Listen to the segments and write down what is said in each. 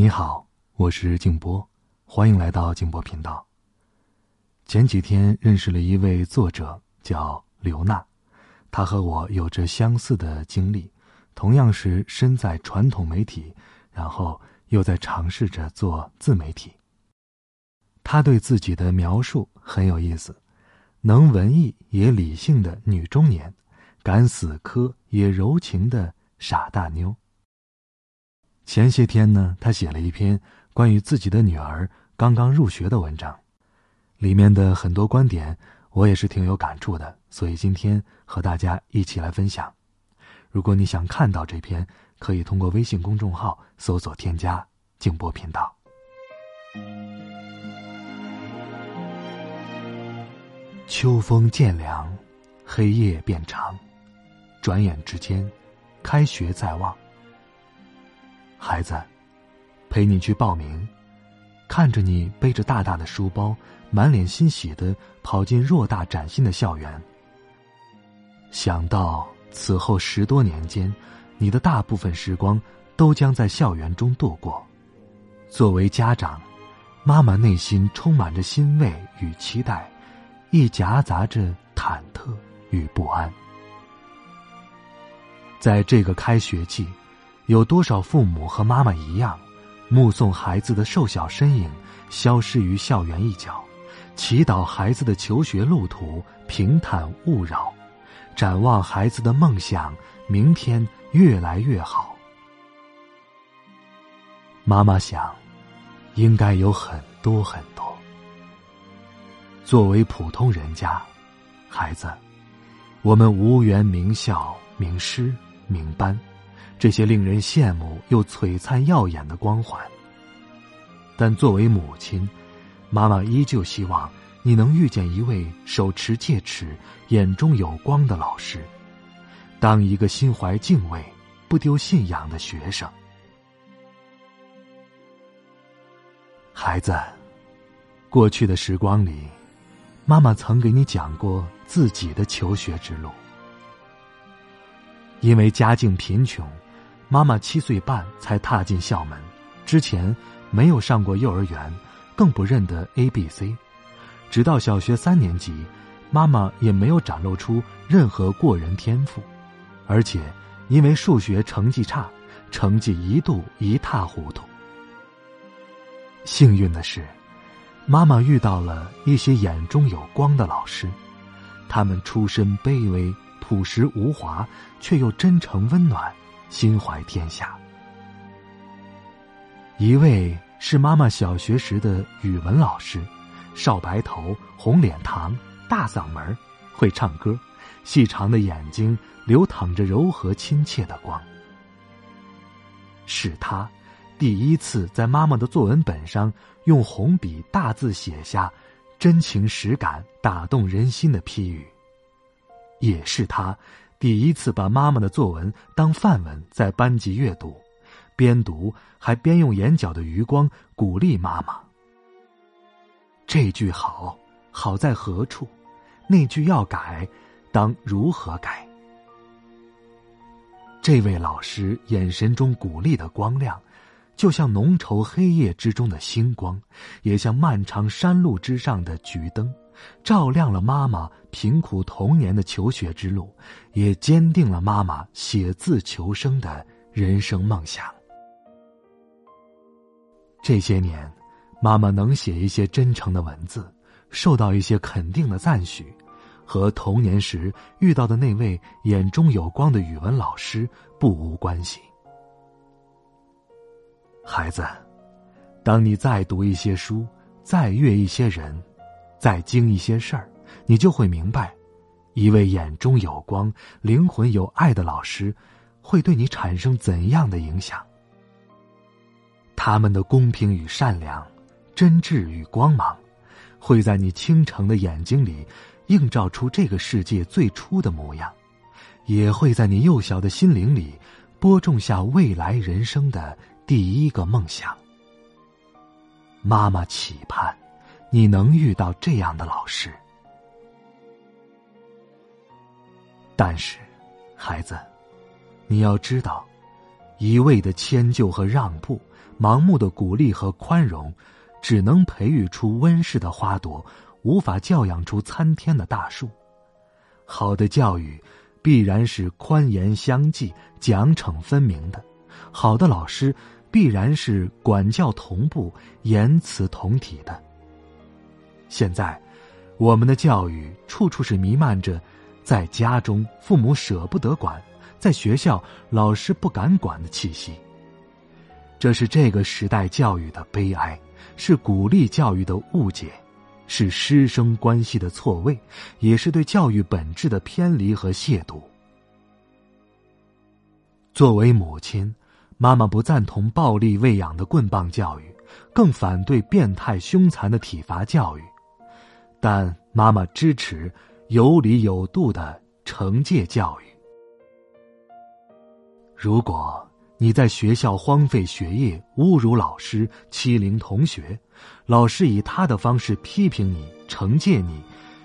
你好，我是静波，欢迎来到静波频道。前几天认识了一位作者，叫刘娜，她和我有着相似的经历，同样是身在传统媒体，然后又在尝试着做自媒体。她对自己的描述很有意思，能文艺也理性的女中年，敢死磕也柔情的傻大妞。前些天呢，他写了一篇关于自己的女儿刚刚入学的文章，里面的很多观点我也是挺有感触的，所以今天和大家一起来分享。如果你想看到这篇，可以通过微信公众号搜索添加“静波频道”。秋风渐凉，黑夜变长，转眼之间，开学在望。孩子，陪你去报名，看着你背着大大的书包，满脸欣喜的跑进偌大崭新的校园。想到此后十多年间，你的大部分时光都将在校园中度过，作为家长，妈妈内心充满着欣慰与期待，亦夹杂着忐忑与不安。在这个开学季。有多少父母和妈妈一样，目送孩子的瘦小身影消失于校园一角，祈祷孩子的求学路途平坦勿扰，展望孩子的梦想明天越来越好。妈妈想，应该有很多很多。作为普通人家，孩子，我们无缘名校、名师、名班。这些令人羡慕又璀璨耀眼的光环。但作为母亲，妈妈依旧希望你能遇见一位手持戒尺、眼中有光的老师，当一个心怀敬畏、不丢信仰的学生。孩子，过去的时光里，妈妈曾给你讲过自己的求学之路。因为家境贫穷。妈妈七岁半才踏进校门，之前没有上过幼儿园，更不认得 A B C。直到小学三年级，妈妈也没有展露出任何过人天赋，而且因为数学成绩差，成绩一度一塌糊涂。幸运的是，妈妈遇到了一些眼中有光的老师，他们出身卑微、朴实无华，却又真诚温暖。心怀天下。一位是妈妈小学时的语文老师，少白头、红脸膛、大嗓门会唱歌，细长的眼睛流淌着柔和亲切的光。是他第一次在妈妈的作文本上用红笔大字写下“真情实感、打动人心”的批语，也是他。第一次把妈妈的作文当范文在班级阅读，边读还边用眼角的余光鼓励妈妈。这句好，好在何处？那句要改，当如何改？这位老师眼神中鼓励的光亮，就像浓稠黑夜之中的星光，也像漫长山路之上的桔灯。照亮了妈妈贫苦童年的求学之路，也坚定了妈妈写字求生的人生梦想。这些年，妈妈能写一些真诚的文字，受到一些肯定的赞许，和童年时遇到的那位眼中有光的语文老师不无关系。孩子，当你再读一些书，再阅一些人。再经一些事儿，你就会明白，一位眼中有光、灵魂有爱的老师，会对你产生怎样的影响。他们的公平与善良、真挚与光芒，会在你倾城的眼睛里映照出这个世界最初的模样，也会在你幼小的心灵里播种下未来人生的第一个梦想。妈妈期盼。你能遇到这样的老师，但是，孩子，你要知道，一味的迁就和让步，盲目的鼓励和宽容，只能培育出温室的花朵，无法教养出参天的大树。好的教育，必然是宽严相济、奖惩分明的；好的老师，必然是管教同步、言辞同体的。现在，我们的教育处处是弥漫着，在家中父母舍不得管，在学校老师不敢管的气息。这是这个时代教育的悲哀，是鼓励教育的误解，是师生关系的错位，也是对教育本质的偏离和亵渎。作为母亲，妈妈不赞同暴力喂养的棍棒教育，更反对变态凶残的体罚教育，但妈妈支持有理有度的惩戒教育。如果。你在学校荒废学业、侮辱老师、欺凌同学，老师以他的方式批评你、惩戒你，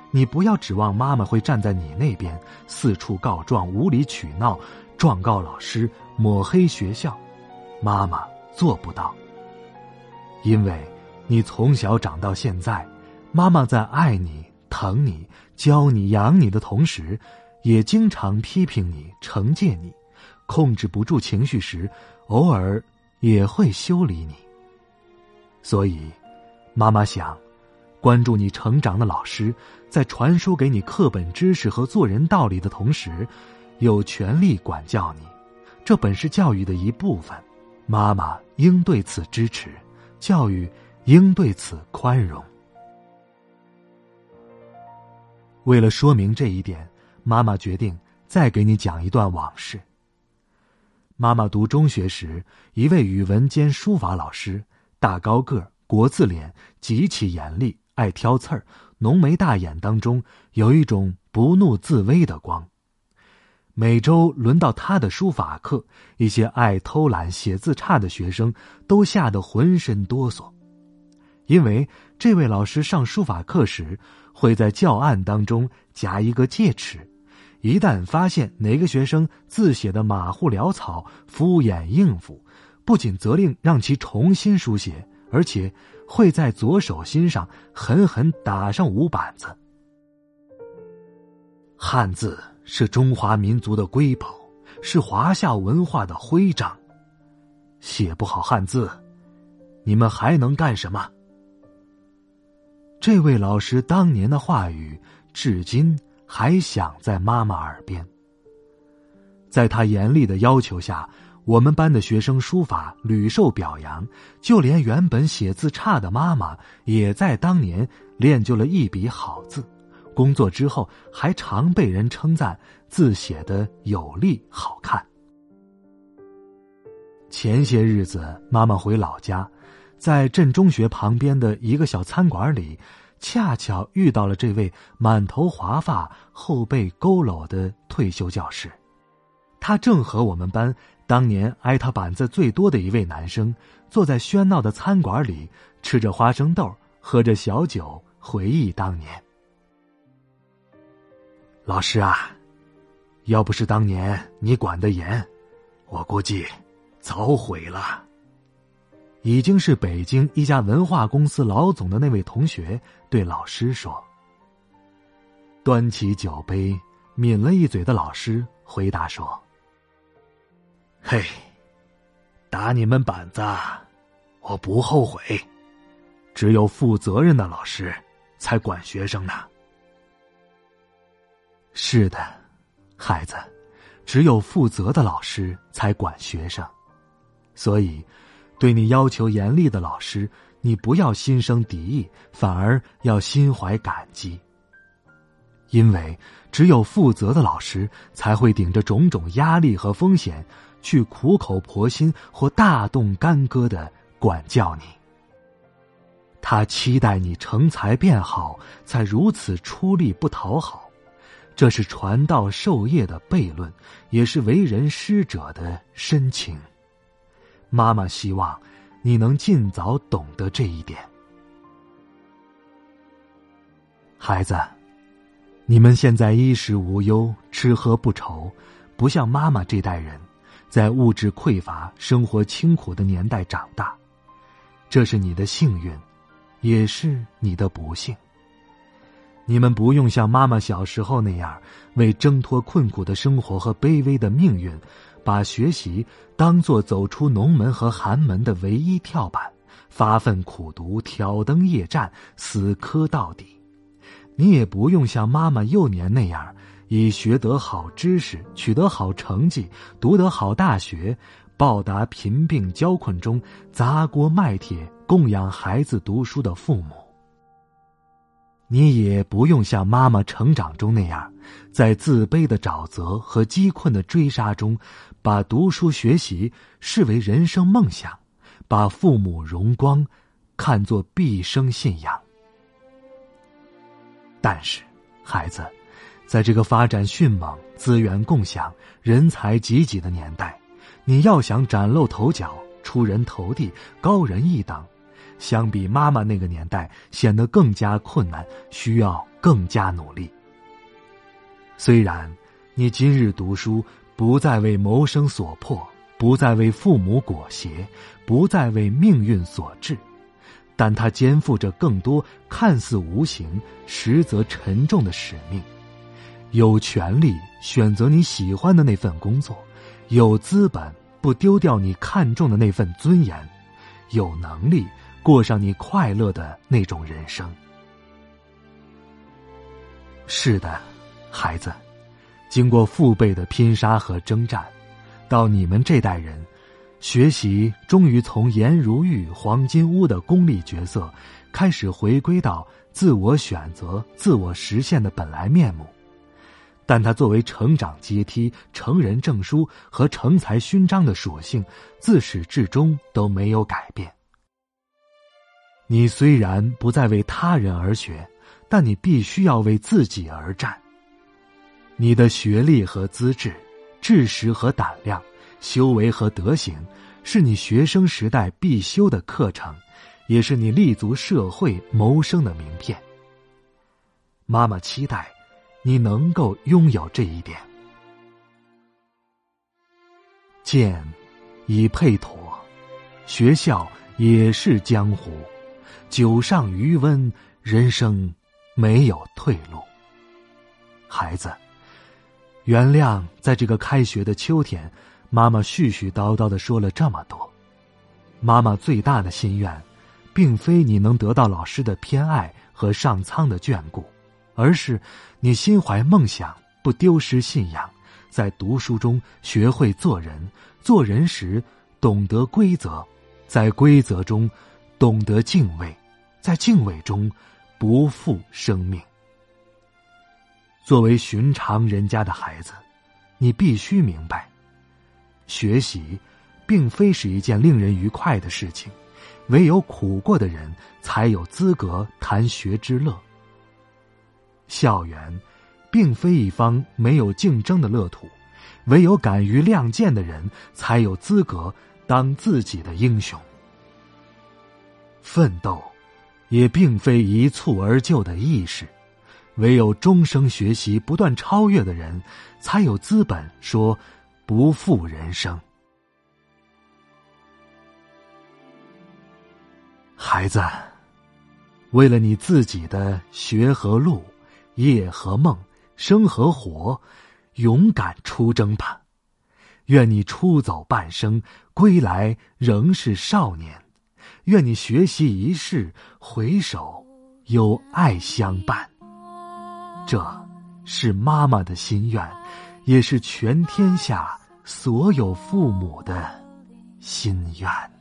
你不要指望妈妈会站在你那边，四处告状、无理取闹、状告老师、抹黑学校。妈妈做不到，因为你从小长到现在，妈妈在爱你、疼你、教你、养你的同时，也经常批评你、惩戒你。控制不住情绪时，偶尔也会修理你。所以，妈妈想，关注你成长的老师，在传输给你课本知识和做人道理的同时，有权利管教你。这本是教育的一部分，妈妈应对此支持，教育应对此宽容。为了说明这一点，妈妈决定再给你讲一段往事。妈妈读中学时，一位语文兼书法老师，大高个国字脸，极其严厉，爱挑刺儿，浓眉大眼当中有一种不怒自威的光。每周轮到他的书法课，一些爱偷懒、写字差的学生都吓得浑身哆嗦，因为这位老师上书法课时会在教案当中夹一个戒尺。一旦发现哪个学生字写的马虎潦草、敷衍应付，不仅责令让其重新书写，而且会在左手心上狠狠打上五板子。汉字是中华民族的瑰宝，是华夏文化的徽章。写不好汉字，你们还能干什么？这位老师当年的话语，至今。还响在妈妈耳边。在他严厉的要求下，我们班的学生书法屡受表扬，就连原本写字差的妈妈，也在当年练就了一笔好字。工作之后，还常被人称赞字写的有力好看。前些日子，妈妈回老家，在镇中学旁边的一个小餐馆里。恰巧遇到了这位满头华发、后背佝偻的退休教师，他正和我们班当年挨他板子最多的一位男生坐在喧闹的餐馆里，吃着花生豆，喝着小酒，回忆当年。老师啊，要不是当年你管得严，我估计早毁了。已经是北京一家文化公司老总的那位同学对老师说：“端起酒杯，抿了一嘴的老师回答说：‘嘿，打你们板子，我不后悔。只有负责任的老师才管学生呢。’是的，孩子，只有负责的老师才管学生，所以。”对你要求严厉的老师，你不要心生敌意，反而要心怀感激。因为只有负责的老师，才会顶着种种压力和风险，去苦口婆心或大动干戈的管教你。他期待你成才变好，才如此出力不讨好，这是传道授业的悖论，也是为人师者的深情。妈妈希望你能尽早懂得这一点，孩子，你们现在衣食无忧，吃喝不愁，不像妈妈这代人，在物质匮乏、生活清苦的年代长大。这是你的幸运，也是你的不幸。你们不用像妈妈小时候那样，为挣脱困苦的生活和卑微的命运，把学习当做走出农门和寒门的唯一跳板，发奋苦读、挑灯夜战、死磕到底。你也不用像妈妈幼年那样，以学得好知识、取得好成绩、读得好大学。报答贫病交困中砸锅卖铁供养孩子读书的父母，你也不用像妈妈成长中那样，在自卑的沼泽和饥困的追杀中，把读书学习视为人生梦想，把父母荣光看作毕生信仰。但是，孩子，在这个发展迅猛、资源共享、人才济济的年代。你要想崭露头角、出人头地、高人一等，相比妈妈那个年代显得更加困难，需要更加努力。虽然你今日读书不再为谋生所迫，不再为父母裹挟，不再为命运所致，但它肩负着更多看似无形、实则沉重的使命。有权利选择你喜欢的那份工作。有资本不丢掉你看重的那份尊严，有能力过上你快乐的那种人生。是的，孩子，经过父辈的拼杀和征战，到你们这代人，学习终于从颜如玉、黄金屋的功利角色，开始回归到自我选择、自我实现的本来面目。但它作为成长阶梯、成人证书和成才勋章的属性，自始至终都没有改变。你虽然不再为他人而学，但你必须要为自己而战。你的学历和资质、知识和胆量、修为和德行，是你学生时代必修的课程，也是你立足社会谋生的名片。妈妈期待。你能够拥有这一点，剑已配妥，学校也是江湖，酒上余温，人生没有退路。孩子，原谅在这个开学的秋天，妈妈絮絮叨叨的说了这么多。妈妈最大的心愿，并非你能得到老师的偏爱和上苍的眷顾。而是，你心怀梦想，不丢失信仰，在读书中学会做人，做人时懂得规则，在规则中懂得敬畏，在敬畏中不负生命。作为寻常人家的孩子，你必须明白，学习并非是一件令人愉快的事情，唯有苦过的人才有资格谈学之乐。校园，并非一方没有竞争的乐土，唯有敢于亮剑的人，才有资格当自己的英雄。奋斗，也并非一蹴而就的意识，唯有终生学习、不断超越的人，才有资本说不负人生。孩子，为了你自己的学和路。夜和梦，生和活，勇敢出征吧！愿你出走半生，归来仍是少年；愿你学习一世，回首有爱相伴。这是妈妈的心愿，也是全天下所有父母的心愿。